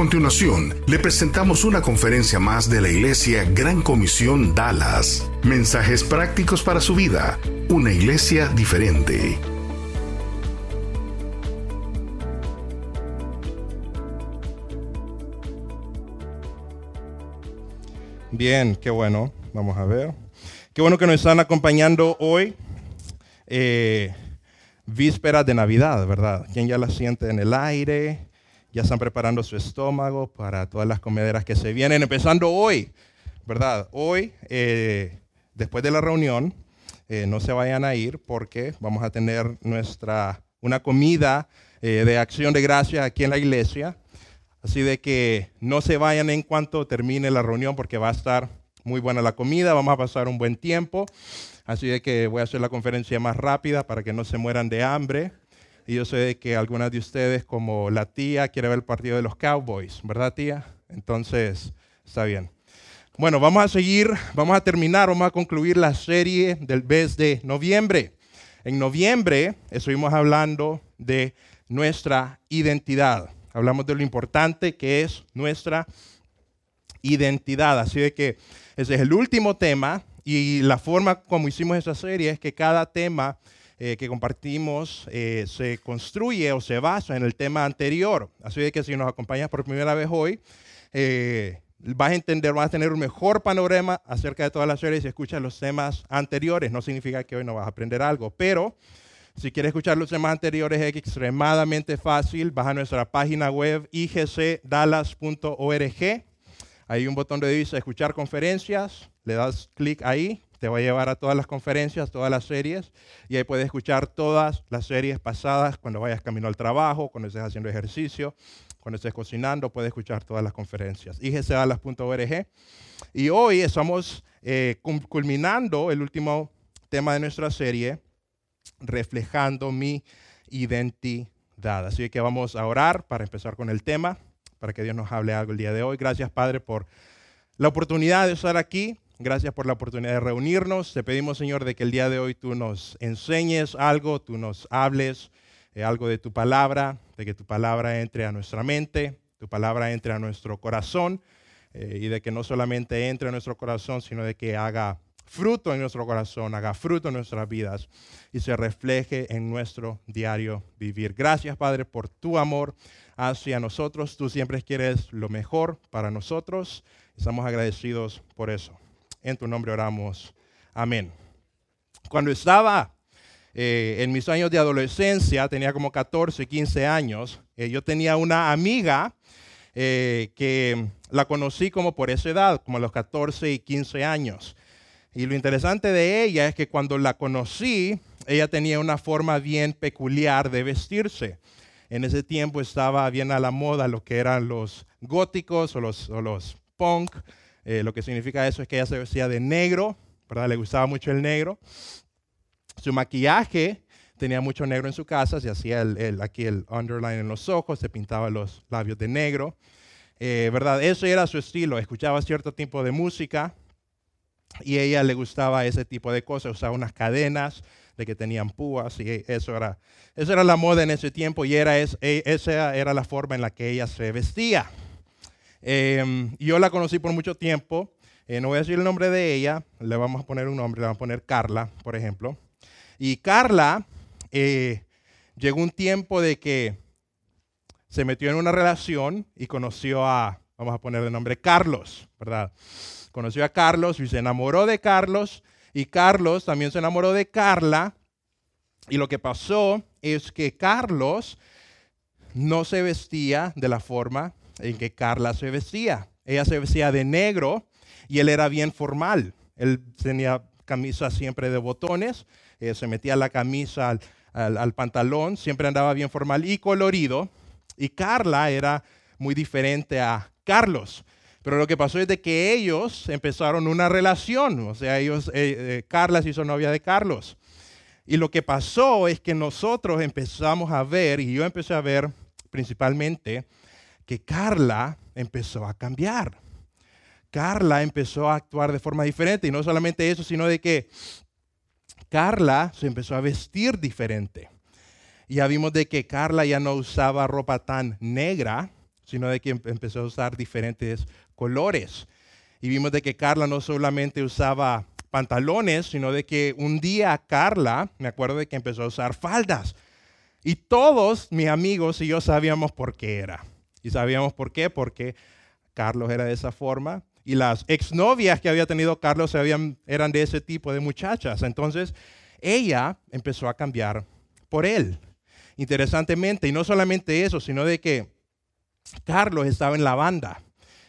A continuación, le presentamos una conferencia más de la Iglesia Gran Comisión Dallas. Mensajes prácticos para su vida. Una iglesia diferente. Bien, qué bueno. Vamos a ver. Qué bueno que nos están acompañando hoy. Eh, vísperas de Navidad, ¿verdad? ¿Quién ya la siente en el aire? Ya están preparando su estómago para todas las comederas que se vienen, empezando hoy, ¿verdad? Hoy, eh, después de la reunión, eh, no se vayan a ir porque vamos a tener nuestra, una comida de acción de gracia aquí en la iglesia. Así de que no se vayan en cuanto termine la reunión porque va a estar muy buena la comida, vamos a pasar un buen tiempo. Así de que voy a hacer la conferencia más rápida para que no se mueran de hambre. Y yo sé que algunas de ustedes, como la tía, quiere ver el partido de los Cowboys, ¿verdad tía? Entonces, está bien. Bueno, vamos a seguir, vamos a terminar, vamos a concluir la serie del mes de noviembre. En noviembre estuvimos hablando de nuestra identidad hablamos de lo importante que es nuestra identidad. Así de que ese es el último tema y la forma como hicimos esa serie es que cada tema eh, que compartimos eh, se construye o se basa en el tema anterior. Así que si nos acompañas por primera vez hoy, eh, vas a entender, vas a tener un mejor panorama acerca de todas las series si escuchas los temas anteriores. No significa que hoy no vas a aprender algo, pero si quieres escuchar los temas anteriores, es extremadamente fácil. Vas a nuestra página web igcdallas.org. Hay un botón de dice escuchar conferencias. Le das clic ahí. Te va a llevar a todas las conferencias, todas las series. Y ahí puedes escuchar todas las series pasadas cuando vayas camino al trabajo, cuando estés haciendo ejercicio, cuando estés cocinando. Puedes escuchar todas las conferencias. igcdallas.org. Y hoy estamos eh, culminando el último tema de nuestra serie reflejando mi identidad. Así que vamos a orar para empezar con el tema, para que Dios nos hable algo el día de hoy. Gracias, Padre, por la oportunidad de estar aquí. Gracias por la oportunidad de reunirnos. Te pedimos, Señor, de que el día de hoy tú nos enseñes algo, tú nos hables eh, algo de tu palabra, de que tu palabra entre a nuestra mente, tu palabra entre a nuestro corazón eh, y de que no solamente entre a nuestro corazón, sino de que haga fruto en nuestro corazón, haga fruto en nuestras vidas y se refleje en nuestro diario vivir. Gracias, Padre, por tu amor hacia nosotros. Tú siempre quieres lo mejor para nosotros. Estamos agradecidos por eso. En tu nombre oramos. Amén. Cuando estaba eh, en mis años de adolescencia, tenía como 14, 15 años, eh, yo tenía una amiga eh, que la conocí como por esa edad, como a los 14 y 15 años. Y lo interesante de ella es que cuando la conocí, ella tenía una forma bien peculiar de vestirse. En ese tiempo estaba bien a la moda lo que eran los góticos o los, los punk. Eh, lo que significa eso es que ella se vestía de negro, ¿verdad? Le gustaba mucho el negro. Su maquillaje tenía mucho negro en su casa, se hacía el, aquí el underline en los ojos, se pintaba los labios de negro. Eh, ¿Verdad? Eso era su estilo. Escuchaba cierto tipo de música, y a ella le gustaba ese tipo de cosas, usaba unas cadenas de que tenían púas y eso era, eso era la moda en ese tiempo y era e, esa era la forma en la que ella se vestía. Em, yo la conocí por mucho tiempo, eh, no voy a decir el nombre de ella, le vamos a poner un nombre, le vamos a poner Carla, por ejemplo. Y Carla eh, llegó un tiempo de que se metió en una relación y conoció a, vamos a poner el nombre Carlos, ¿verdad? conoció a Carlos y se enamoró de Carlos y Carlos también se enamoró de Carla. Y lo que pasó es que Carlos no se vestía de la forma en que Carla se vestía. Ella se vestía de negro y él era bien formal. Él tenía camisa siempre de botones, eh, se metía la camisa al, al pantalón, siempre andaba bien formal y colorido. Y Carla era muy diferente a Carlos. Pero lo que pasó es de que ellos empezaron una relación, o sea, ellos, eh, eh, Carla se hizo novia de Carlos. Y lo que pasó es que nosotros empezamos a ver, y yo empecé a ver principalmente, que Carla empezó a cambiar. Carla empezó a actuar de forma diferente. Y no solamente eso, sino de que Carla se empezó a vestir diferente. Ya vimos de que Carla ya no usaba ropa tan negra, sino de que empezó a usar diferentes colores. Y vimos de que Carla no solamente usaba pantalones, sino de que un día Carla, me acuerdo de que empezó a usar faldas. Y todos mis amigos y yo sabíamos por qué era. Y sabíamos por qué, porque Carlos era de esa forma. Y las exnovias que había tenido Carlos eran de ese tipo de muchachas. Entonces, ella empezó a cambiar por él. Interesantemente, y no solamente eso, sino de que Carlos estaba en la banda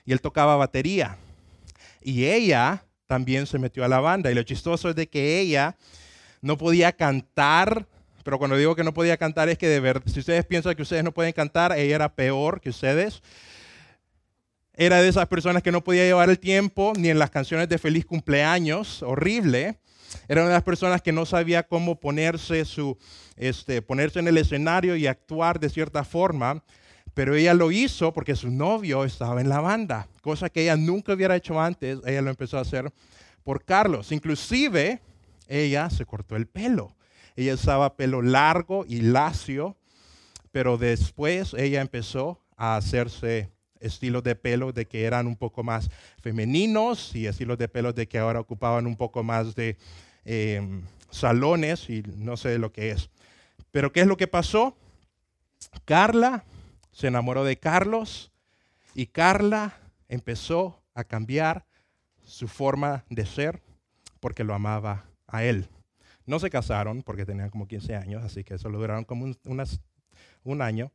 y él tocaba batería. Y ella también se metió a la banda. Y lo chistoso es de que ella no podía cantar, pero cuando digo que no podía cantar es que de verdad, si ustedes piensan que ustedes no pueden cantar, ella era peor que ustedes. Era de esas personas que no podía llevar el tiempo ni en las canciones de feliz cumpleaños, horrible. Era una de las personas que no sabía cómo ponerse, su, este, ponerse en el escenario y actuar de cierta forma. Pero ella lo hizo porque su novio estaba en la banda, cosa que ella nunca hubiera hecho antes. Ella lo empezó a hacer por Carlos. Inclusive, ella se cortó el pelo. Ella usaba pelo largo y lacio, pero después ella empezó a hacerse estilos de pelo de que eran un poco más femeninos y estilos de pelo de que ahora ocupaban un poco más de em, salones y no sé lo que es. Pero ¿qué es lo que pasó? Carla se enamoró de Carlos y Carla empezó a cambiar su forma de ser porque lo amaba a él. No se casaron porque tenían como 15 años, así que solo duraron como un, un año.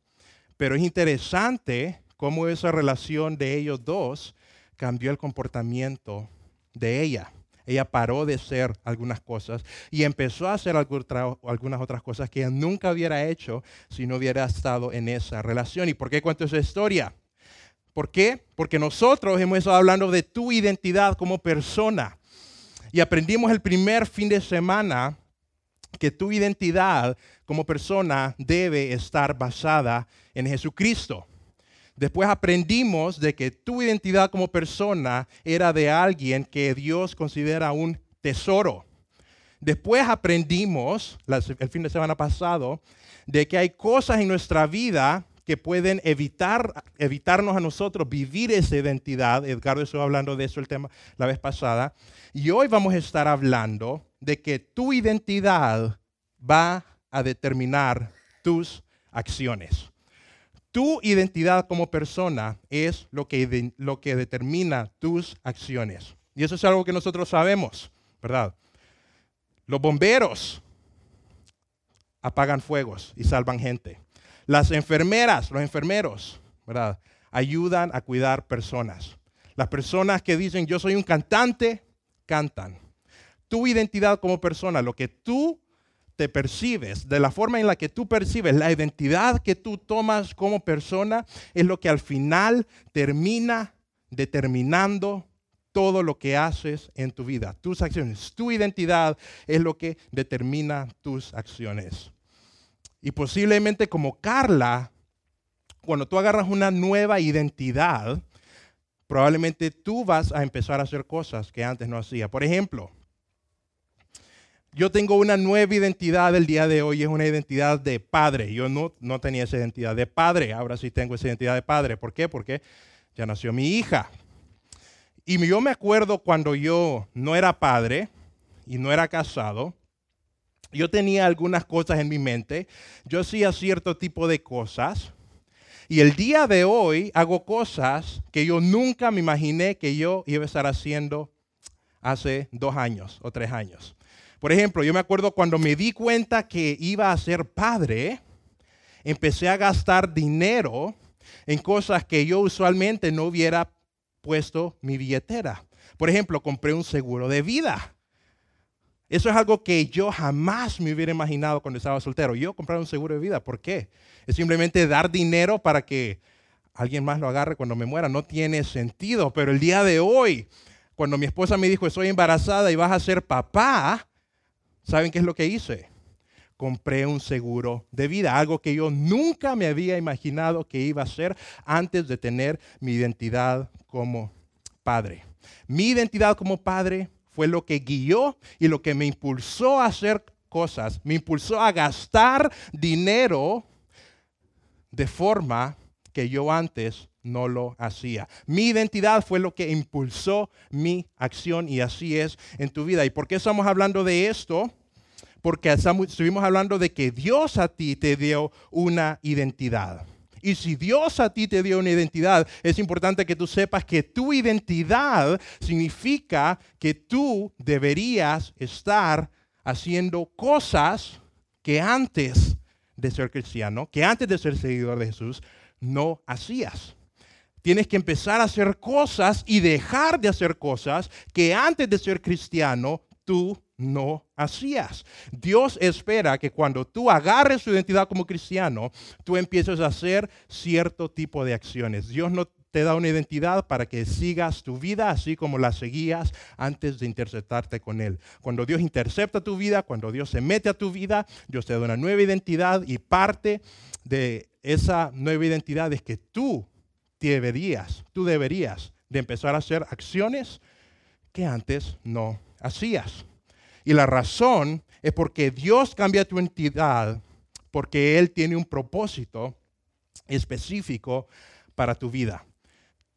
Pero es interesante cómo esa relación de ellos dos cambió el comportamiento de ella. Ella paró de ser algunas cosas y empezó a hacer algunas otras cosas que ella nunca hubiera hecho si no hubiera estado en esa relación. ¿Y por qué cuento esa historia? ¿Por qué? Porque nosotros hemos estado hablando de tu identidad como persona. Y aprendimos el primer fin de semana que tu identidad como persona debe estar basada en Jesucristo. Después aprendimos de que tu identidad como persona era de alguien que Dios considera un tesoro. Después aprendimos, el fin de semana pasado, de que hay cosas en nuestra vida que pueden evitar, evitarnos a nosotros vivir esa identidad. Edgardo estuvo hablando de eso el tema la vez pasada. Y hoy vamos a estar hablando de que tu identidad va a determinar tus acciones. Tu identidad como persona es lo que, lo que determina tus acciones. Y eso es algo que nosotros sabemos, ¿verdad? Los bomberos apagan fuegos y salvan gente. Las enfermeras, los enfermeros, ¿verdad? Ayudan a cuidar personas. Las personas que dicen yo soy un cantante, cantan. Tu identidad como persona, lo que tú te percibes, de la forma en la que tú percibes, la identidad que tú tomas como persona, es lo que al final termina determinando todo lo que haces en tu vida, tus acciones. Tu identidad es lo que determina tus acciones. Y posiblemente como Carla, cuando tú agarras una nueva identidad, probablemente tú vas a empezar a hacer cosas que antes no hacía. Por ejemplo, yo tengo una nueva identidad el día de hoy, es una identidad de padre. Yo no, no tenía esa identidad de padre, ahora sí tengo esa identidad de padre. ¿Por qué? Porque ya nació mi hija. Y yo me acuerdo cuando yo no era padre y no era casado, yo tenía algunas cosas en mi mente, yo hacía cierto tipo de cosas. Y el día de hoy hago cosas que yo nunca me imaginé que yo iba a estar haciendo hace dos años o tres años. Por ejemplo, yo me acuerdo cuando me di cuenta que iba a ser padre, empecé a gastar dinero en cosas que yo usualmente no hubiera puesto mi billetera. Por ejemplo, compré un seguro de vida. Eso es algo que yo jamás me hubiera imaginado cuando estaba soltero. Yo comprar un seguro de vida, ¿por qué? Es simplemente dar dinero para que alguien más lo agarre cuando me muera. No tiene sentido. Pero el día de hoy, cuando mi esposa me dijo, estoy embarazada y vas a ser papá, ¿Saben qué es lo que hice? compré un seguro de vida, algo que yo nunca me había imaginado que iba a ser antes de tener mi identidad como padre. Mi identidad como padre fue lo que guió y lo que me impulsó a hacer cosas, me impulsó a gastar dinero de forma que yo antes no lo hacía. Mi identidad fue lo que impulsó mi acción y así es en tu vida. ¿Y por qué estamos hablando de esto? Porque estuvimos hablando de que Dios a ti te dio una identidad. Y si Dios a ti te dio una identidad, es importante que tú sepas que tu identidad significa que tú deberías estar haciendo cosas que antes de ser cristiano, que antes de ser seguidor de Jesús, no hacías. Tienes que empezar a hacer cosas y dejar de hacer cosas que antes de ser cristiano tú no hacías. Dios espera que cuando tú agarres tu identidad como cristiano, tú empieces a hacer cierto tipo de acciones. Dios no te da una identidad para que sigas tu vida así como la seguías antes de interceptarte con Él. Cuando Dios intercepta tu vida, cuando Dios se mete a tu vida, Dios te da una nueva identidad y parte de esa nueva identidad es que tú deberías, tú deberías de empezar a hacer acciones que antes no hacías. Y la razón es porque Dios cambia tu entidad porque Él tiene un propósito específico para tu vida.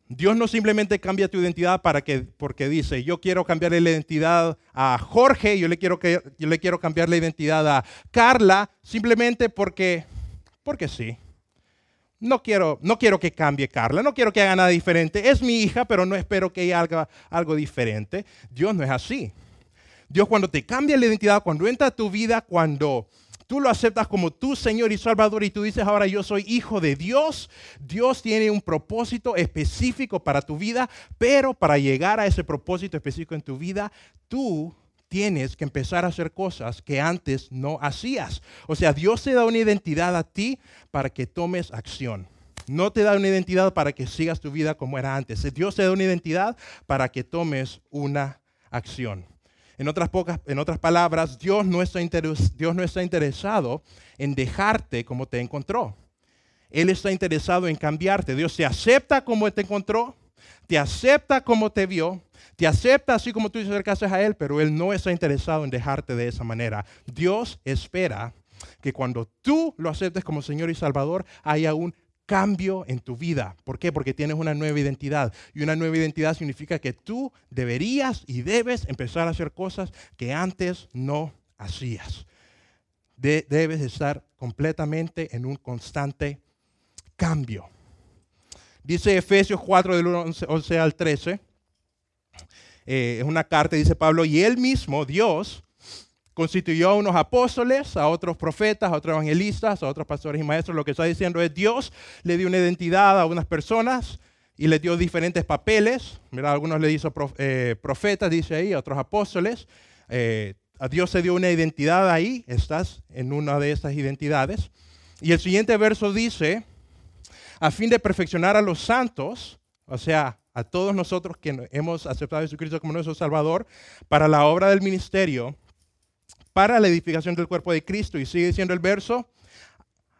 Dios no simplemente cambia tu identidad para que, porque dice, yo quiero cambiarle la identidad a Jorge, yo le quiero, que, yo le quiero cambiar la identidad a Carla, simplemente porque, porque sí. No quiero, no quiero que cambie Carla, no quiero que haga nada diferente. Es mi hija, pero no espero que ella haga algo diferente. Dios no es así. Dios cuando te cambia la identidad, cuando entra a tu vida, cuando tú lo aceptas como tu Señor y Salvador y tú dices ahora yo soy hijo de Dios, Dios tiene un propósito específico para tu vida, pero para llegar a ese propósito específico en tu vida, tú tienes que empezar a hacer cosas que antes no hacías. O sea, Dios te da una identidad a ti para que tomes acción. No te da una identidad para que sigas tu vida como era antes. Dios te da una identidad para que tomes una acción. En otras, pocas, en otras palabras, Dios no, está Dios no está interesado en dejarte como te encontró. Él está interesado en cambiarte. Dios se acepta como te encontró, te acepta como te vio, te acepta así como tú te acercaste a Él, pero Él no está interesado en dejarte de esa manera. Dios espera que cuando tú lo aceptes como Señor y Salvador, haya un cambio en tu vida. ¿Por qué? Porque tienes una nueva identidad. Y una nueva identidad significa que tú deberías y debes empezar a hacer cosas que antes no hacías. debes estar completamente en un constante cambio. Dice Efesios 4 del 11, al 13. Eh, es una carta, dice Pablo, y él mismo, Dios, constituyó a unos apóstoles, a otros profetas, a otros evangelistas, a otros pastores y maestros. Lo que está diciendo es Dios le dio una identidad a unas personas y le dio diferentes papeles. Mira, algunos le hizo eh, profetas, dice ahí, a otros apóstoles. Eh, a Dios se dio una identidad ahí, estás en una de estas identidades. Y el siguiente verso dice, a fin de perfeccionar a los santos, o sea, a todos nosotros que hemos aceptado a Jesucristo como nuestro Salvador, para la obra del ministerio, para la edificación del cuerpo de Cristo. Y sigue diciendo el verso,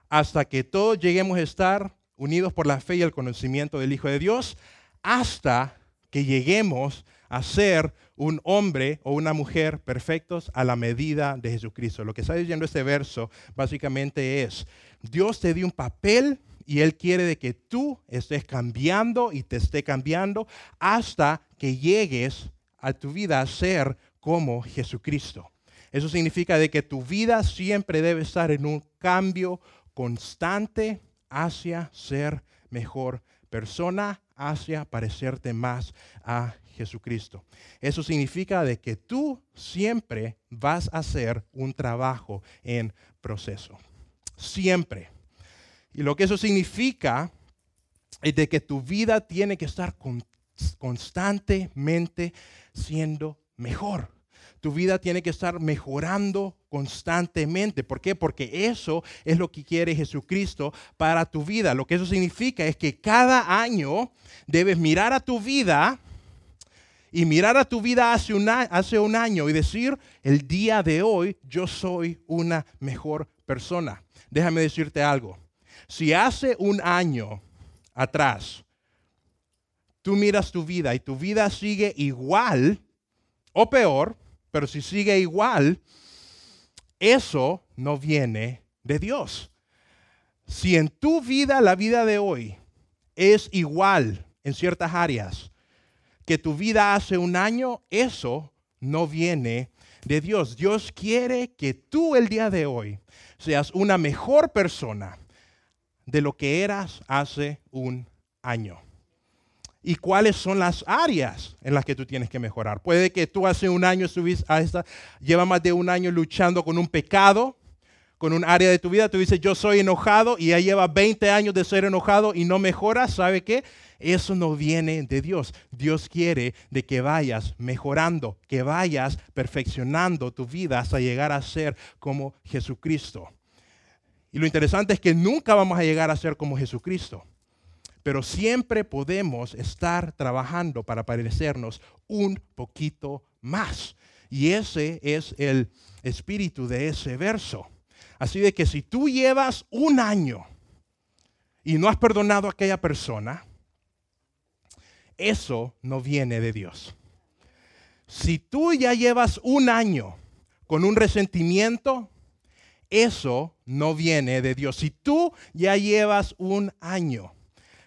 hasta que todos lleguemos a estar unidos por la fe y el conocimiento del Hijo de Dios, hasta que lleguemos a ser un hombre o una mujer perfectos a la medida de Jesucristo. Lo que está diciendo este verso básicamente es, Dios te dio un papel y Él quiere de que tú estés cambiando y te esté cambiando hasta que llegues a tu vida a ser como Jesucristo. Eso significa de que tu vida siempre debe estar en un cambio constante hacia ser mejor persona, hacia parecerte más a Jesucristo. Eso significa de que tú siempre vas a hacer un trabajo en proceso. Siempre. Y lo que eso significa es de que tu vida tiene que estar constantemente siendo mejor tu vida tiene que estar mejorando constantemente. ¿Por qué? Porque eso es lo que quiere Jesucristo para tu vida. Lo que eso significa es que cada año debes mirar a tu vida y mirar a tu vida hace un, hace un año y decir, el día de hoy yo soy una mejor persona. Déjame decirte algo. Si hace un año atrás tú miras tu vida y tu vida sigue igual o peor, pero si sigue igual, eso no viene de Dios. Si en tu vida, la vida de hoy, es igual en ciertas áreas que tu vida hace un año, eso no viene de Dios. Dios quiere que tú el día de hoy seas una mejor persona de lo que eras hace un año y cuáles son las áreas en las que tú tienes que mejorar. Puede que tú hace un año subís a esta, lleva más de un año luchando con un pecado, con un área de tu vida, tú dices, yo soy enojado y ya lleva 20 años de ser enojado y no mejora, ¿sabe qué? Eso no viene de Dios. Dios quiere de que vayas mejorando, que vayas perfeccionando tu vida hasta llegar a ser como Jesucristo. Y lo interesante es que nunca vamos a llegar a ser como Jesucristo pero siempre podemos estar trabajando para parecernos un poquito más. Y ese es el espíritu de ese verso. Así de que si tú llevas un año y no has perdonado a aquella persona, eso no viene de Dios. Si tú ya llevas un año con un resentimiento, eso no viene de Dios. Si tú ya llevas un año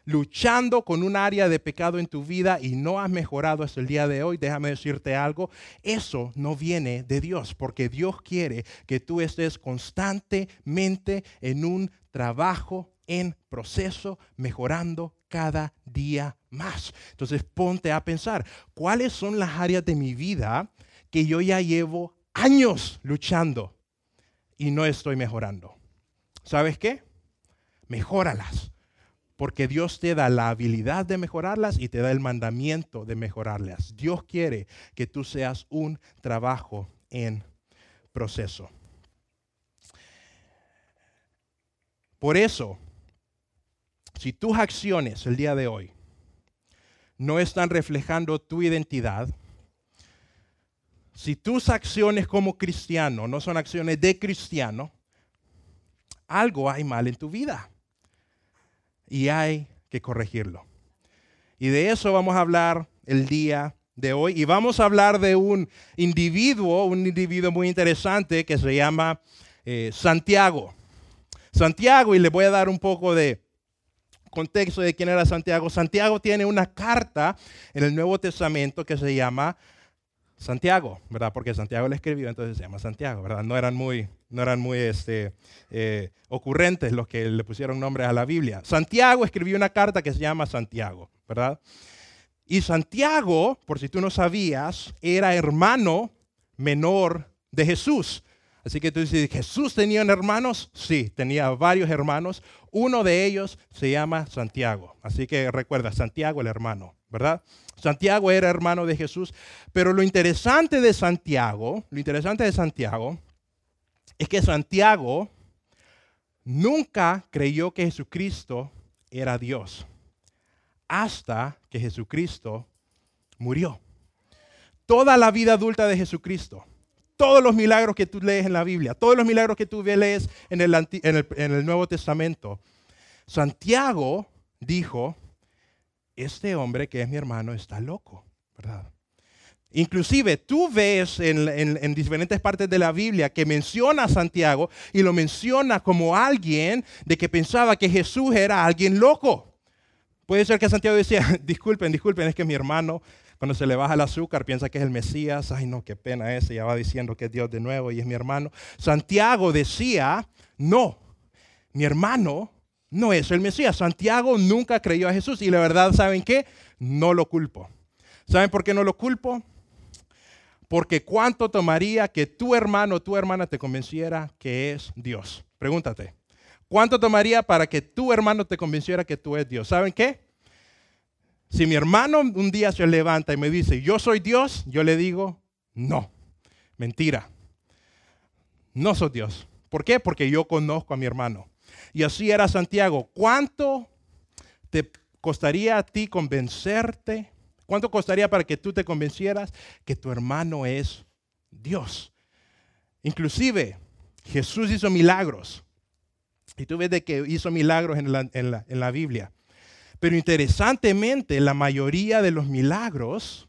luchando con un área de pecado en tu vida y no has mejorado hasta el día de hoy, déjame decirte algo, eso no viene de Dios, porque Dios quiere que tú estés constantemente en un trabajo en proceso, mejorando cada día más. Entonces ponte a pensar, ¿cuáles son las áreas de mi vida que yo ya llevo años luchando y no estoy mejorando? ¿Sabes qué? Mejóralas porque Dios te da la habilidad de mejorarlas y te da el mandamiento de mejorarlas. Dios quiere que tú seas un trabajo en proceso. Por eso, si tus acciones el día de hoy no están reflejando tu identidad, si tus acciones como cristiano no son acciones de cristiano, algo hay mal en tu vida y hay que corregirlo. Y de eso vamos a hablar el día de hoy. Y vamos a hablar de un individuo, un individuo muy interesante que se llama eh, Santiago. Santiago, y le voy a dar un poco de contexto de quién era Santiago. Santiago tiene una carta en el Nuevo Testamento que se llama Santiago, ¿verdad? Porque Santiago le escribió, entonces se llama Santiago, ¿verdad? No eran muy, no eran muy este, eh, ocurrentes los que le pusieron nombres a la Biblia. Santiago escribió una carta que se llama Santiago, ¿verdad? Y Santiago, por si tú no sabías, era hermano menor de Jesús. Así que tú dices, ¿Jesús tenía hermanos? Sí, tenía varios hermanos. Uno de ellos se llama Santiago. Así que recuerda, Santiago el hermano, ¿verdad? Santiago era hermano de Jesús. Pero lo interesante de Santiago, lo interesante de Santiago es que Santiago nunca creyó que Jesucristo era Dios hasta que Jesucristo murió. Toda la vida adulta de Jesucristo, todos los milagros que tú lees en la Biblia, todos los milagros que tú lees en el, Nuevo Testamento, Santiago dijo, este hombre que es mi hermano está loco, ¿verdad? Inclusive tú ves en, diferentes partes de la Biblia que menciona a Santiago y lo menciona como alguien de que pensaba que Jesús era alguien loco. Puede ser que Santiago decía, disculpen, disculpen, es que mi hermano cuando se le baja el azúcar piensa que es el Mesías. Ay, no, qué pena ese, ya va diciendo que es Dios de nuevo y es mi hermano. Santiago decía, no, mi hermano no es el Mesías. Santiago nunca creyó a Jesús y la verdad, ¿saben qué? No lo culpo. ¿Saben por qué no lo culpo? Porque cuánto tomaría que tu hermano o tu hermana te convenciera que es Dios. Pregúntate. ¿Cuánto tomaría para que tu hermano te convenciera que tú eres Dios? ¿Saben qué? Si mi hermano un día se levanta y me dice, yo soy Dios, yo le digo, no, mentira. No soy Dios. ¿Por qué? Porque yo conozco a mi hermano. Y así era Santiago. ¿Cuánto te costaría a ti convencerte ¿Cuánto costaría para que tú te convencieras que tu hermano es Dios? Inclusive, Jesús hizo milagros. Y tú ves de que hizo milagros en la, en la Biblia. Pero interesantemente, la mayoría de los milagros,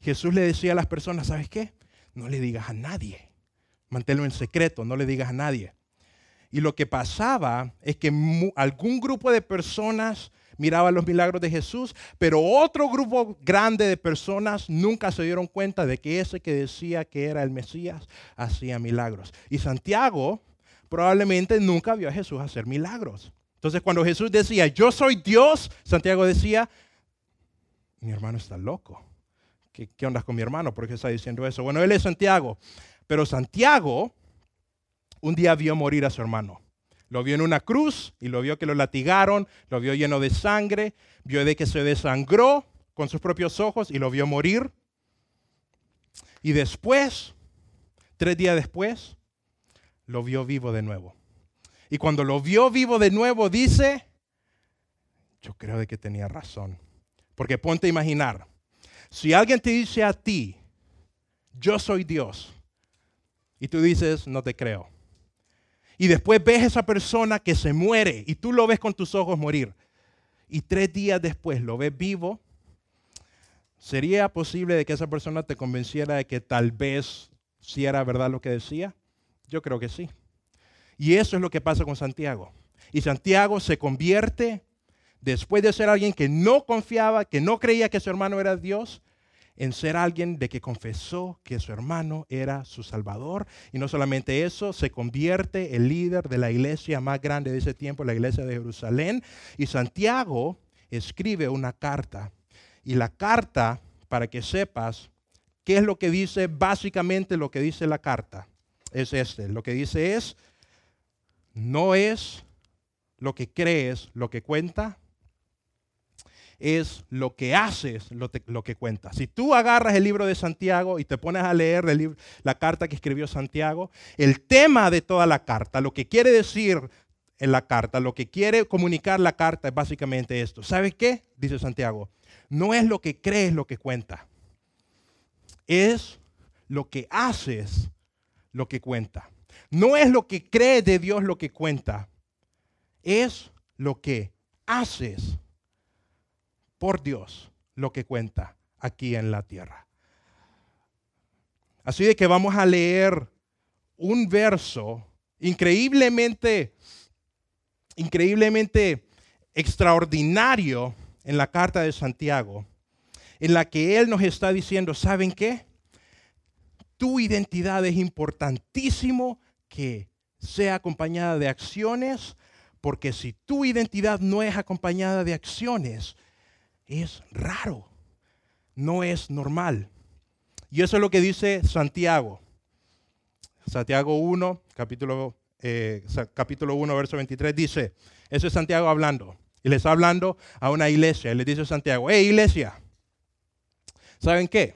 Jesús le decía a las personas, ¿sabes qué? No le digas a nadie. Manténlo en secreto, no le digas a nadie. Y lo que pasaba es que algún grupo de personas miraba los milagros de Jesús, pero otro grupo grande de personas nunca se dieron cuenta de que ese que decía que era el Mesías hacía milagros. Y Santiago probablemente nunca vio a Jesús hacer milagros. Entonces cuando Jesús decía, yo soy Dios, Santiago decía, mi hermano está loco. ¿Qué, qué onda con mi hermano? ¿Por qué está diciendo eso? Bueno, él es Santiago, pero Santiago un día vio morir a su hermano. Lo vio en una cruz y lo vio que lo latigaron, lo vio lleno de sangre, vio de que se desangró con sus propios ojos y lo vio morir. Y después, tres días después, lo vio vivo de nuevo. Y cuando lo vio vivo de nuevo, dice, yo creo de que tenía razón. Porque ponte a imaginar, si alguien te dice a ti, yo soy Dios, y tú dices, no te creo y después ves a esa persona que se muere y tú lo ves con tus ojos morir. Y tres días después lo ves vivo. ¿Sería posible de que esa persona te convenciera de que tal vez si era verdad lo que decía? Yo creo que sí. Y eso es lo que pasa con Santiago. Y Santiago se convierte, después de ser alguien que no confiaba, que no creía que su hermano era Dios, en ser alguien de que confesó que su hermano era su salvador. Y no solamente eso, se convierte el líder de la iglesia más grande de ese tiempo, la iglesia de Jerusalén. Y Santiago escribe una carta. Y la carta, para que sepas qué es lo que dice, básicamente lo que dice la carta, es este. Lo que dice es, no es lo que crees lo que cuenta, es lo que haces lo, que cuenta. Si tú agarras el libro de Santiago y te pones a leer la carta que escribió Santiago, el tema de toda la carta, lo que quiere decir en la carta, lo que quiere comunicar la carta es básicamente esto. ¿Sabes qué? Dice Santiago. No es lo que crees lo que cuenta. Es lo que haces lo que cuenta. No es lo que crees de Dios lo que cuenta. Es lo que haces por Dios lo que cuenta aquí en la tierra. Así de que vamos a leer un verso increíblemente, increíblemente extraordinario en la carta de Santiago, en la que Él nos está diciendo, ¿saben qué? Tu identidad es importantísimo que sea acompañada de acciones, porque si tu identidad no es acompañada de acciones, es raro, no es normal. Y eso es lo que dice Santiago. Santiago 1, capítulo, eh, capítulo 1, verso 23, dice, eso es Santiago hablando. Y le está hablando a una iglesia. Y le dice Santiago, hey iglesia, ¿saben qué?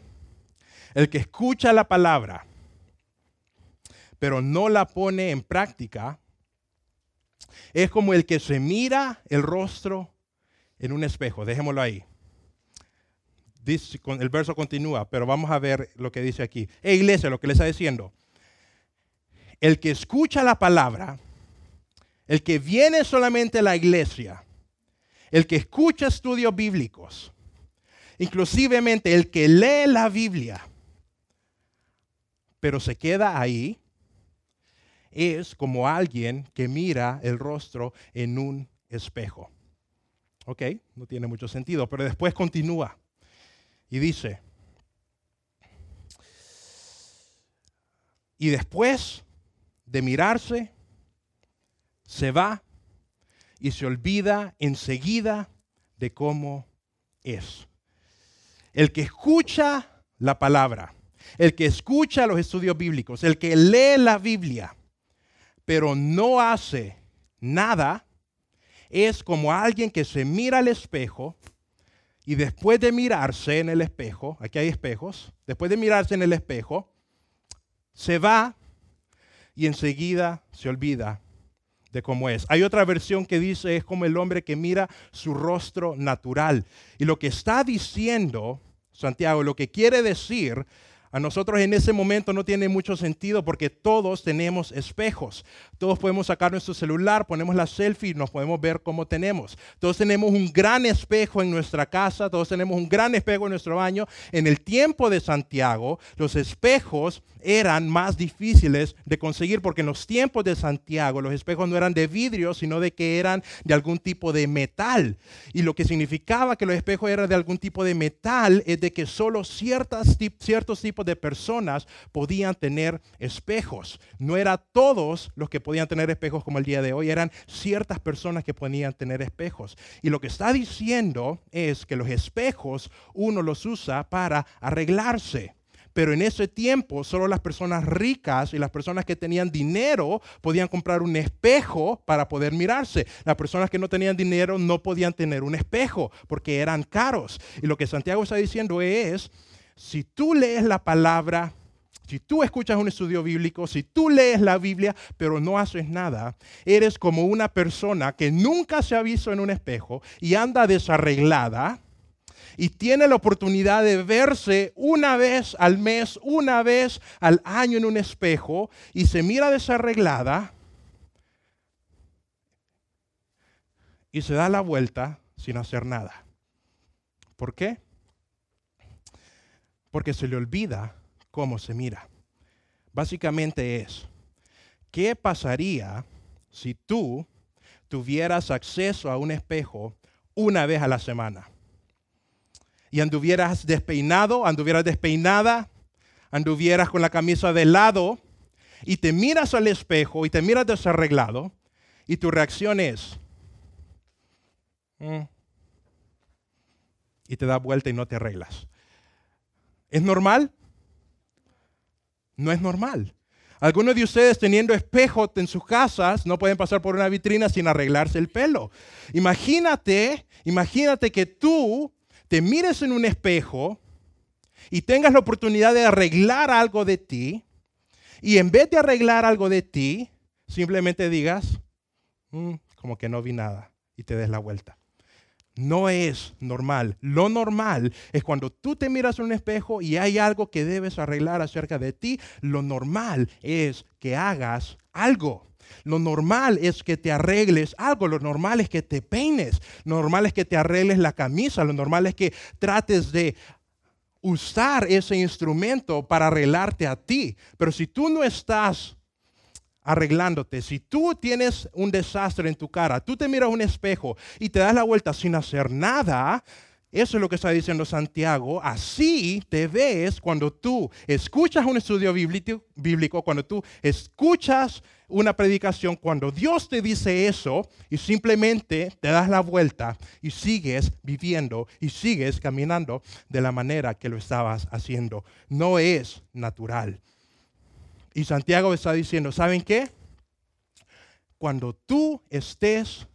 El que escucha la palabra, pero no la pone en práctica, es como el que se mira el rostro en un espejo. Dejémoslo ahí. el verso continúa, pero vamos a ver lo que dice aquí. E iglesia, lo que le está diciendo. El que escucha la palabra, el que viene solamente a la iglesia, el que escucha estudios bíblicos, inclusivemente el que lee la Biblia, pero se queda ahí, es como alguien que mira el rostro en un espejo. Ok, no tiene mucho sentido, pero después continúa y dice, y después de mirarse, se va y se olvida enseguida de cómo es. El que escucha la palabra, el que escucha los estudios bíblicos, el que lee la Biblia, pero no hace nada, es como alguien que se mira al espejo y después de mirarse en el espejo, aquí hay espejos, después de mirarse en el espejo, se va y enseguida se olvida de cómo es. Hay otra versión que dice es como el hombre que mira su rostro natural. Y lo que está diciendo Santiago, lo que quiere decir a nosotros en ese momento no tiene mucho sentido porque todos tenemos espejos. Todos podemos sacar nuestro celular, ponemos la selfie y nos podemos ver cómo tenemos. Todos tenemos un gran espejo en nuestra casa, todos tenemos un gran espejo en nuestro baño. En el tiempo de Santiago, los espejos eran más difíciles de conseguir porque en los tiempos de Santiago los espejos no eran de vidrio, sino de que eran de algún tipo de metal. Y lo que significaba que los espejos eran de algún tipo de metal es de que solo ciertas, ciertos tipos de personas podían tener espejos. No era todos los que podían tener espejos como el día de hoy, eran ciertas personas que podían tener espejos. Y lo que está diciendo es que los espejos uno los usa para arreglarse. Pero en ese tiempo solo las personas ricas y las personas que tenían dinero podían comprar un espejo para poder mirarse. Las personas que no tenían dinero no podían tener un espejo porque eran caros. Y lo que Santiago está diciendo es, si tú lees la palabra, si tú escuchas un estudio bíblico, si tú lees la Biblia, pero no haces nada, eres como una persona que nunca se ha visto en un espejo y anda desarreglada y tiene la oportunidad de verse una vez al mes, una vez al año en un espejo y se mira desarreglada y se da la vuelta sin hacer nada. ¿Por qué? Porque se le olvida cómo se mira. Básicamente es, ¿qué pasaría si tú tuvieras acceso a un espejo una vez a la semana? y anduvieras despeinado, anduvieras despeinada, anduvieras con la camisa de lado y te miras al espejo y te miras desarreglado y tu reacción es, mm", y te da vuelta y no te arreglas. ¿Es normal? No es normal. Algunos de ustedes teniendo espejos en sus casas no pueden pasar por una vitrina sin arreglarse el pelo. Imagínate, imagínate que tú te mires en un espejo y tengas la oportunidad de arreglar algo de ti, y en vez de arreglar algo de ti, simplemente digas, mm, como que no vi nada, y te des la vuelta. No es normal. Lo normal es cuando tú te miras en un espejo y hay algo que debes arreglar acerca de ti, lo normal es que hagas algo. Lo normal es que te arregles algo, lo normal es que te peines, lo normal es que te arregles la camisa, lo normal es que trates de usar ese instrumento para arreglarte a ti. Pero si tú no estás arreglándote, si tú tienes un desastre en tu cara, tú te miras un espejo y te das la vuelta sin hacer nada, eso es lo que está diciendo Santiago. Así te ves cuando tú escuchas un estudio bíblico, cuando tú escuchas una predicación, cuando Dios te dice eso y simplemente te das la vuelta y sigues viviendo y sigues caminando de la manera que lo estabas haciendo. No es natural. Y Santiago está diciendo, ¿saben qué? Cuando tú estés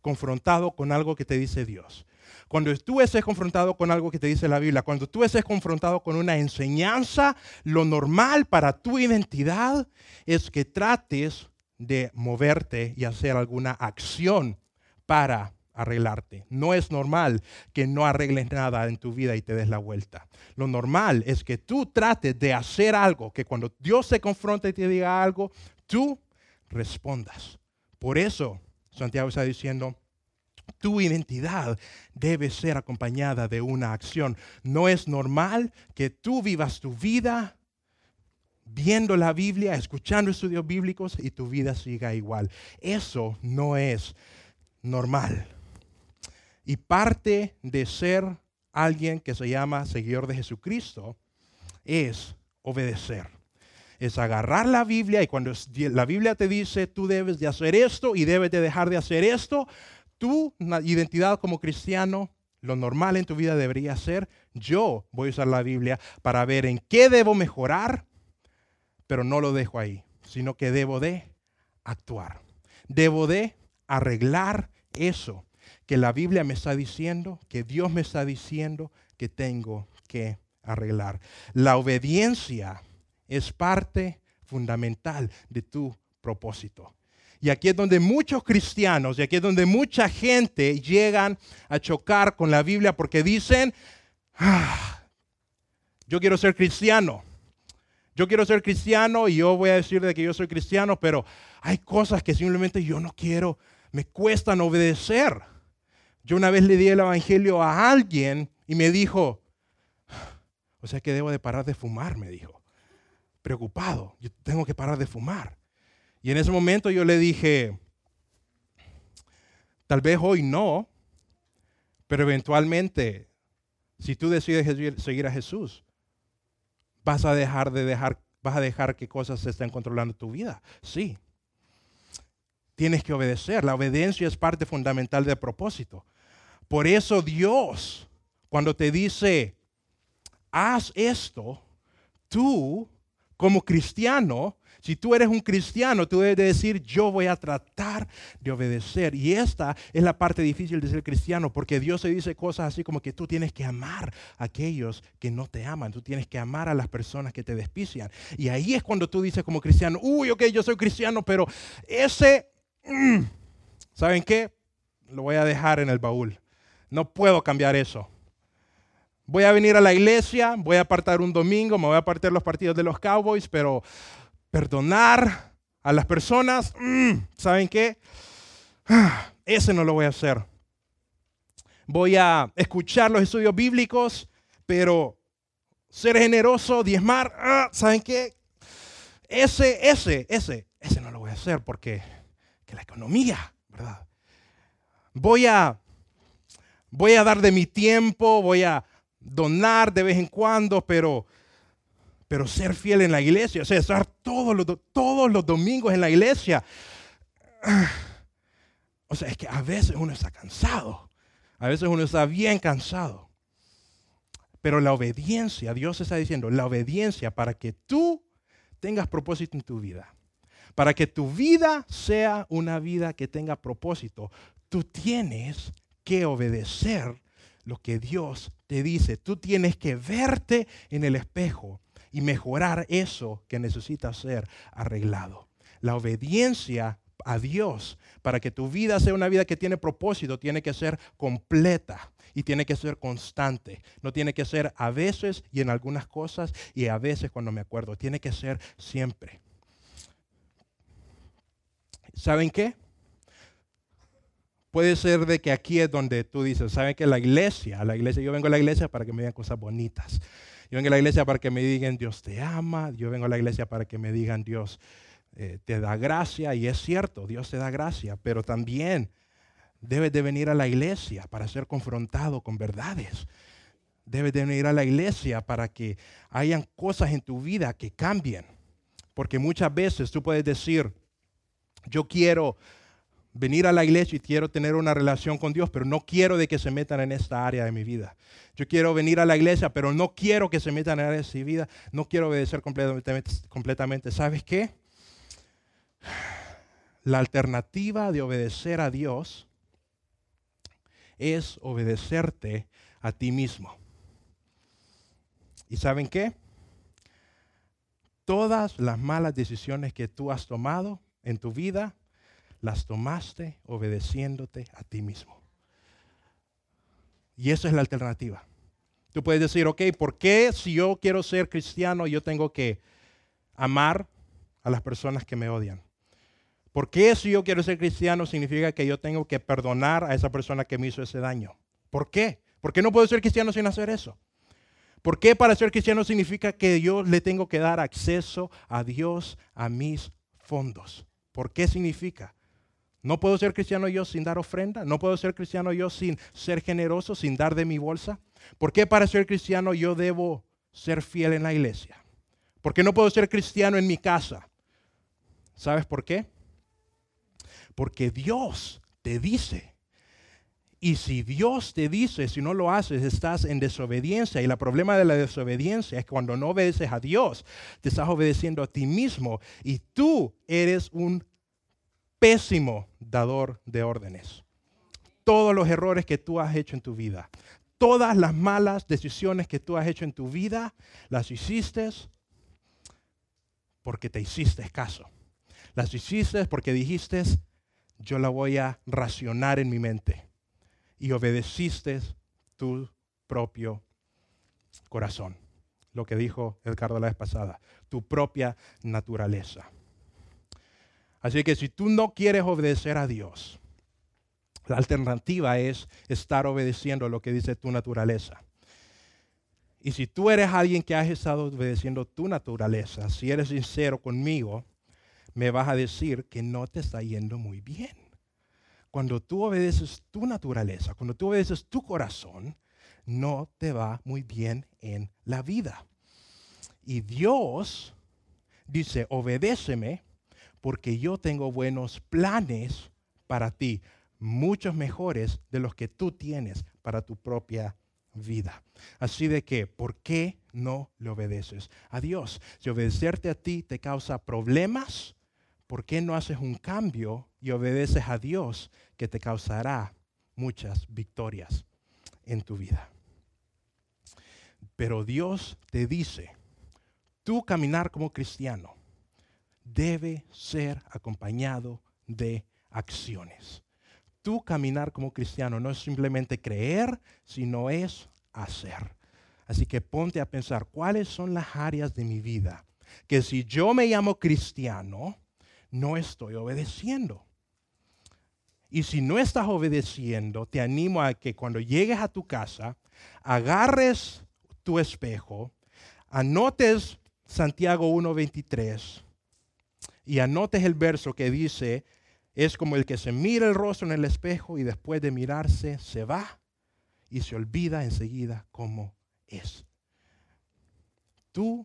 confrontado con algo que te dice Dios, cuando tú estés confrontado con algo que te dice la Biblia, cuando tú estés confrontado con una enseñanza, lo normal para tu identidad es que trates de moverte y hacer alguna acción para arreglarte. No es normal que no arregles nada en tu vida y te des la vuelta. Lo normal es que tú trates de hacer algo, que cuando Dios se confronte y te diga algo, tú respondas. Por eso Santiago está diciendo, tu identidad debe ser acompañada de una acción. No es normal que tú vivas tu vida viendo la Biblia, escuchando estudios bíblicos y tu vida siga igual. Eso no es normal. Y parte de ser alguien que se llama seguidor de Jesucristo es obedecer. Es agarrar la Biblia y cuando la Biblia te dice tú debes de hacer esto y debes de dejar de hacer esto, tu identidad como cristiano, lo normal en tu vida debería ser, yo voy a usar la Biblia para ver en qué debo mejorar, pero no lo dejo ahí, sino que debo de actuar. Debo de arreglar eso que la Biblia me está diciendo, que Dios me está diciendo que tengo que arreglar. La obediencia es parte fundamental de tu propósito. Y aquí es donde muchos cristianos, y aquí es donde mucha gente llegan a chocar con la Biblia porque dicen, ah, yo quiero ser cristiano. Yo quiero ser cristiano y yo voy a decir de que yo soy cristiano, pero hay cosas que simplemente yo no quiero, me cuestan obedecer. Yo una vez le di el evangelio a alguien y me dijo, o sea que debo de parar de fumar, me dijo. Preocupado, yo tengo que parar de fumar. Y en ese momento yo le dije, tal vez hoy no, pero eventualmente, si tú decides seguir a Jesús, vas a dejar de dejar, vas a dejar que cosas se estén controlando tu vida. Sí. Tienes que obedecer. La obediencia es parte fundamental del propósito. Por eso Dios, cuando te dice, haz esto, tú como cristiano, si tú eres un cristiano, tú debes decir, yo voy a tratar de obedecer. Y esta es la parte difícil de ser cristiano, porque Dios se dice cosas así como que tú tienes que amar a aquellos que no te aman, tú tienes que amar a las personas que te despician. Y ahí es cuando tú dices como cristiano, uy, ok, yo soy cristiano, pero ese, mm, ¿saben qué? Lo voy a dejar en el baúl. No puedo cambiar eso. Voy a venir a la iglesia, voy a apartar un domingo, me voy a apartar los partidos de los Cowboys, pero perdonar a las personas, mm, ¿saben qué? Ese no lo voy a hacer. Voy a escuchar los estudios bíblicos, pero ser generoso, diezmar, ah, ¿saben qué? Ese, ese, ese, ese no lo voy a hacer porque que la economía, ¿verdad? Voy a, voy a dar de mi tiempo, voy a donar de vez en cuando, pero pero ser fiel en la iglesia, o sea, estar todos los, todos los domingos en la iglesia. O sea, es que a veces uno está cansado, a veces uno está bien cansado. Pero la obediencia, Dios está diciendo, la obediencia para que tú tengas propósito en tu vida, para que tu vida sea una vida que tenga propósito, tú tienes que obedecer lo que Dios te dice. Tú tienes que verte en el espejo y mejorar eso que necesita ser arreglado. La obediencia a Dios para que tu vida sea una vida que tiene propósito tiene que ser completa y tiene que ser constante. No tiene que ser a veces y en algunas cosas y a veces cuando me acuerdo. Tiene que ser siempre. ¿Saben qué? Puede ser de que aquí es donde tú dices, ¿saben que la iglesia, la iglesia, yo vengo a la iglesia para que me digan cosas bonitas. Yo vengo a la iglesia para que me digan Dios te ama. Yo vengo a la iglesia para que me digan Dios eh, te da gracia. Y es cierto, Dios te da gracia. Pero también debes de venir a la iglesia para ser confrontado con verdades. Debes de venir a la iglesia para que hayan cosas en tu vida que cambien. Porque muchas veces tú puedes decir, yo quiero venir a la iglesia y quiero tener una relación con Dios, pero no quiero de que se metan en esta área de mi vida. Yo quiero venir a la iglesia, pero no quiero que se metan en área de mi vida. No quiero obedecer completamente, completamente. ¿Sabes qué? La alternativa de obedecer a Dios es obedecerte a ti mismo. ¿Y saben qué? Todas las malas decisiones que tú has tomado en tu vida las tomaste obedeciéndote a ti mismo. Y esa es la alternativa. Tú puedes decir, ok, ¿por qué si yo quiero ser cristiano yo tengo que amar a las personas que me odian? ¿Por qué si yo quiero ser cristiano significa que yo tengo que perdonar a esa persona que me hizo ese daño? ¿Por qué? ¿Por qué no puedo ser cristiano sin hacer eso? ¿Por qué para ser cristiano significa que yo le tengo que dar acceso a Dios a mis fondos? ¿Por qué significa? No puedo ser cristiano yo sin dar ofrenda. No puedo ser cristiano yo sin ser generoso, sin dar de mi bolsa. ¿Por qué para ser cristiano yo debo ser fiel en la iglesia? ¿Por qué no puedo ser cristiano en mi casa? ¿Sabes por qué? Porque Dios te dice. Y si Dios te dice, si no lo haces, estás en desobediencia. Y el problema de la desobediencia es cuando no obedeces a Dios, te estás obedeciendo a ti mismo. Y tú eres un pésimo dador de órdenes. Todos los errores que tú has hecho en tu vida, todas las malas decisiones que tú has hecho en tu vida, las hiciste porque te hiciste caso. Las hiciste porque dijiste, yo la voy a racionar en mi mente. Y obedeciste tu propio corazón. Lo que dijo Edgardo la vez pasada, tu propia naturaleza. Así que si tú no quieres obedecer a Dios, la alternativa es estar obedeciendo lo que dice tu naturaleza. Y si tú eres alguien que has estado obedeciendo tu naturaleza, si eres sincero conmigo, me vas a decir que no te está yendo muy bien. Cuando tú obedeces tu naturaleza, cuando tú obedeces tu corazón, no te va muy bien en la vida. Y Dios dice, obedéceme porque yo tengo buenos planes para ti, muchos mejores de los que tú tienes para tu propia vida. Así de que, ¿por qué no le obedeces a Dios? Si obedecerte a ti te causa problemas, ¿por qué no haces un cambio y obedeces a Dios que te causará muchas victorias en tu vida? Pero Dios te dice, tu caminar como cristiano debe ser acompañado de acciones. Tu caminar como cristiano no es simplemente creer, sino es hacer. Así que ponte a pensar cuáles son las áreas de mi vida que si yo me llamo cristiano, no estoy obedeciendo. Y si no estás obedeciendo, te animo a que cuando llegues a tu casa, agarres tu espejo, anotes Santiago 1.23 y anotes el verso que dice, es como el que se mira el rostro en el espejo y después de mirarse se va y se olvida enseguida cómo es. Tú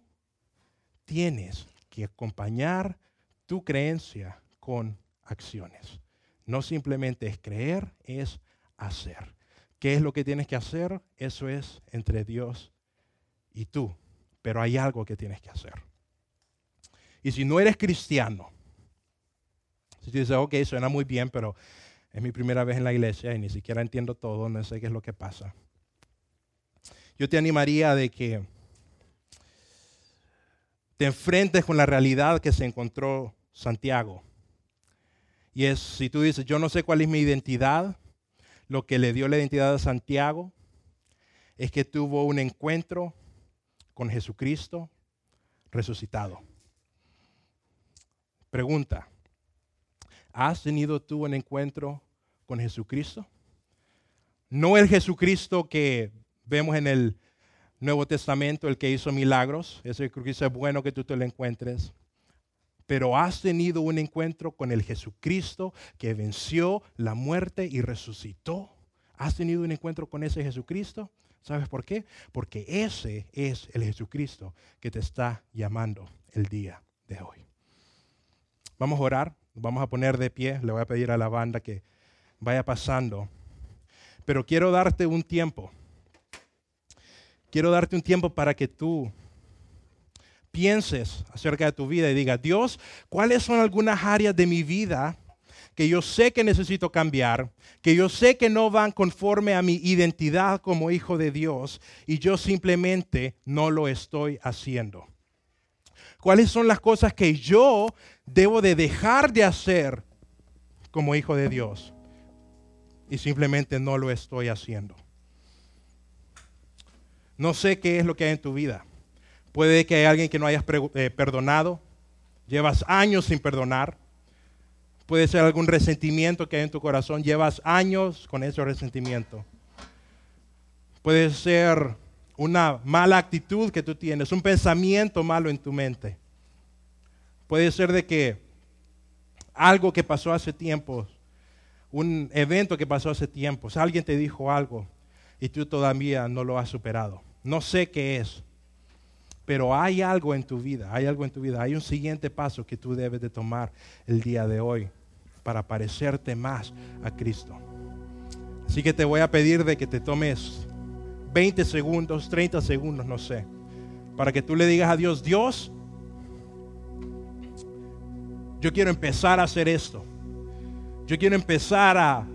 tienes que acompañar tu creencia con acciones. No simplemente es creer, es hacer. ¿Qué es lo que tienes que hacer? Eso es entre Dios y tú. Pero hay algo que tienes que hacer. Y si no eres cristiano, si tú dices, ok, suena muy bien, pero es mi primera vez en la iglesia y ni siquiera entiendo todo, no sé qué es lo que pasa. Yo te animaría de que te enfrentes con la realidad que se encontró Santiago. Y es, si tú dices, yo no sé cuál es mi identidad, lo que le dio la identidad a Santiago es que tuvo un encuentro con Jesucristo resucitado. Pregunta, ¿has tenido tú un encuentro con Jesucristo? No el Jesucristo que vemos en el Nuevo Testamento, el que hizo milagros, ese que es bueno que tú te lo encuentres. Pero has tenido un encuentro con el Jesucristo que venció la muerte y resucitó. ¿Has tenido un encuentro con ese Jesucristo? ¿Sabes por qué? Porque ese es el Jesucristo que te está llamando el día de hoy. Vamos a orar, vamos a poner de pie, le voy a pedir a la banda que vaya pasando. Pero quiero darte un tiempo. Quiero darte un tiempo para que tú pienses acerca de tu vida y digas, Dios, ¿cuáles son algunas áreas de mi vida que yo sé que necesito cambiar, que yo sé que no van conforme a mi identidad como hijo de Dios y yo simplemente no lo estoy haciendo? ¿Cuáles son las cosas que yo debo de dejar de hacer como hijo de Dios? Y simplemente no lo estoy haciendo. No sé qué es lo que hay en tu vida. Puede que haya alguien que no hayas eh, perdonado. Llevas años sin perdonar. Puede ser algún resentimiento que hay en tu corazón. Llevas años con ese resentimiento. Puede ser una mala actitud que tú tienes, un pensamiento malo en tu mente. Puede ser de que algo que pasó hace tiempo, un evento que pasó hace tiempo, alguien te dijo algo y tú todavía no lo has superado. No sé qué es, pero hay algo en tu vida, hay algo en tu vida, hay un siguiente paso que tú debes de tomar el día de hoy para parecerte más a Cristo. Así que te voy a pedir de que te tomes 20 segundos, 30 segundos, no sé, para que tú le digas a Dios, Dios, yo quiero empezar a hacer esto. Yo quiero empezar a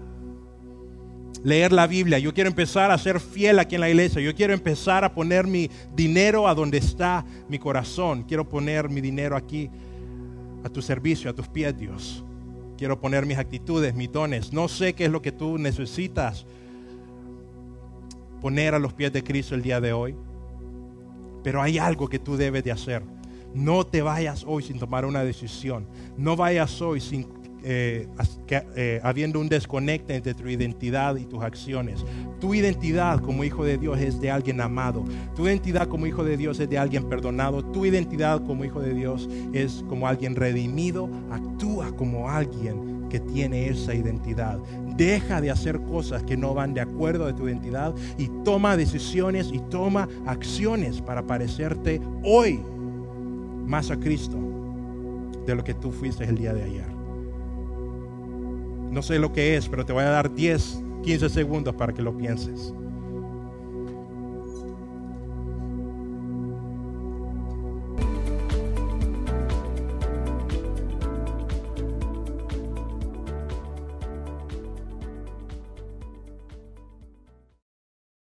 leer la Biblia. Yo quiero empezar a ser fiel aquí en la iglesia. Yo quiero empezar a poner mi dinero a donde está mi corazón. Quiero poner mi dinero aquí a tu servicio, a tus pies, Dios. Quiero poner mis actitudes, mis dones. No sé qué es lo que tú necesitas poner a los pies de Cristo el día de hoy. Pero hay algo que tú debes de hacer. No te vayas hoy sin tomar una decisión. No vayas hoy sin eh, eh, habiendo un desconecte entre tu identidad y tus acciones. Tu identidad como hijo de Dios es de alguien amado. Tu identidad como hijo de Dios es de alguien perdonado. Tu identidad como hijo de Dios es como alguien redimido. Actúa como alguien que tiene esa identidad. Deja de hacer cosas que no van de acuerdo a tu identidad y toma decisiones y toma acciones para parecerte hoy más a Cristo de lo que tú fuiste el día de ayer. No sé lo que es, pero te voy a dar 10, 15 segundos para que lo pienses.